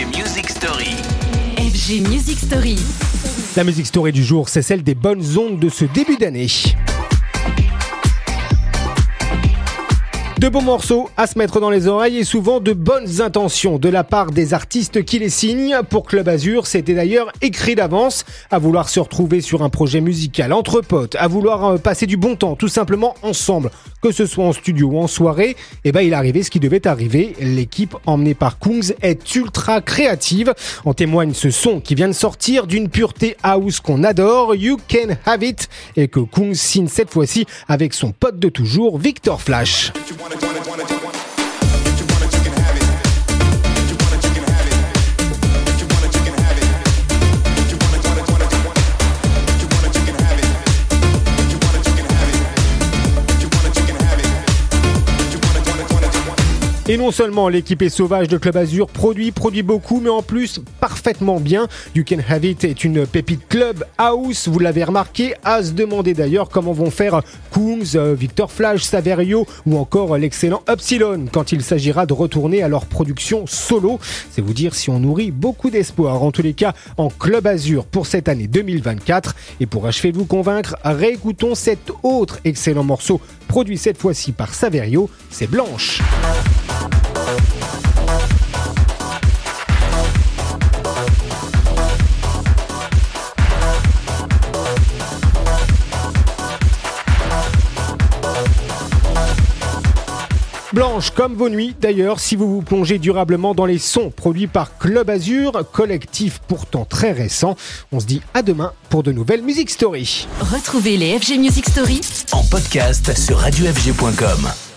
FG Music Story. FG Music Story. La musique story du jour, c'est celle des bonnes ondes de ce début d'année. De beaux morceaux à se mettre dans les oreilles et souvent de bonnes intentions de la part des artistes qui les signent. Pour Club Azur, c'était d'ailleurs écrit d'avance à vouloir se retrouver sur un projet musical entre potes, à vouloir euh, passer du bon temps tout simplement ensemble, que ce soit en studio ou en soirée. Et ben il arrivait ce qui devait arriver. L'équipe emmenée par Kungs est ultra créative. En témoigne ce son qui vient de sortir d'une pureté house qu'on adore, You Can Have It, et que Kungs signe cette fois-ci avec son pote de toujours, Victor Flash. wanna, wanna, wanna, wanna. Et non seulement l'équipe est sauvage de Club Azur produit, produit beaucoup, mais en plus parfaitement bien. You Can Have It est une pépite Club House, vous l'avez remarqué, à se demander d'ailleurs comment vont faire Kungs, euh, Victor Flash, Saverio ou encore l'excellent Upsilon quand il s'agira de retourner à leur production solo. C'est vous dire si on nourrit beaucoup d'espoir, en tous les cas en Club Azur pour cette année 2024. Et pour achever de vous convaincre, réécoutons cet autre excellent morceau produit cette fois-ci par Saverio, c'est Blanche. Blanche comme vos nuits d'ailleurs si vous vous plongez durablement dans les sons produits par Club Azur, collectif pourtant très récent. On se dit à demain pour de nouvelles Music Story. Retrouvez les FG Music Story En podcast sur radiofg.com.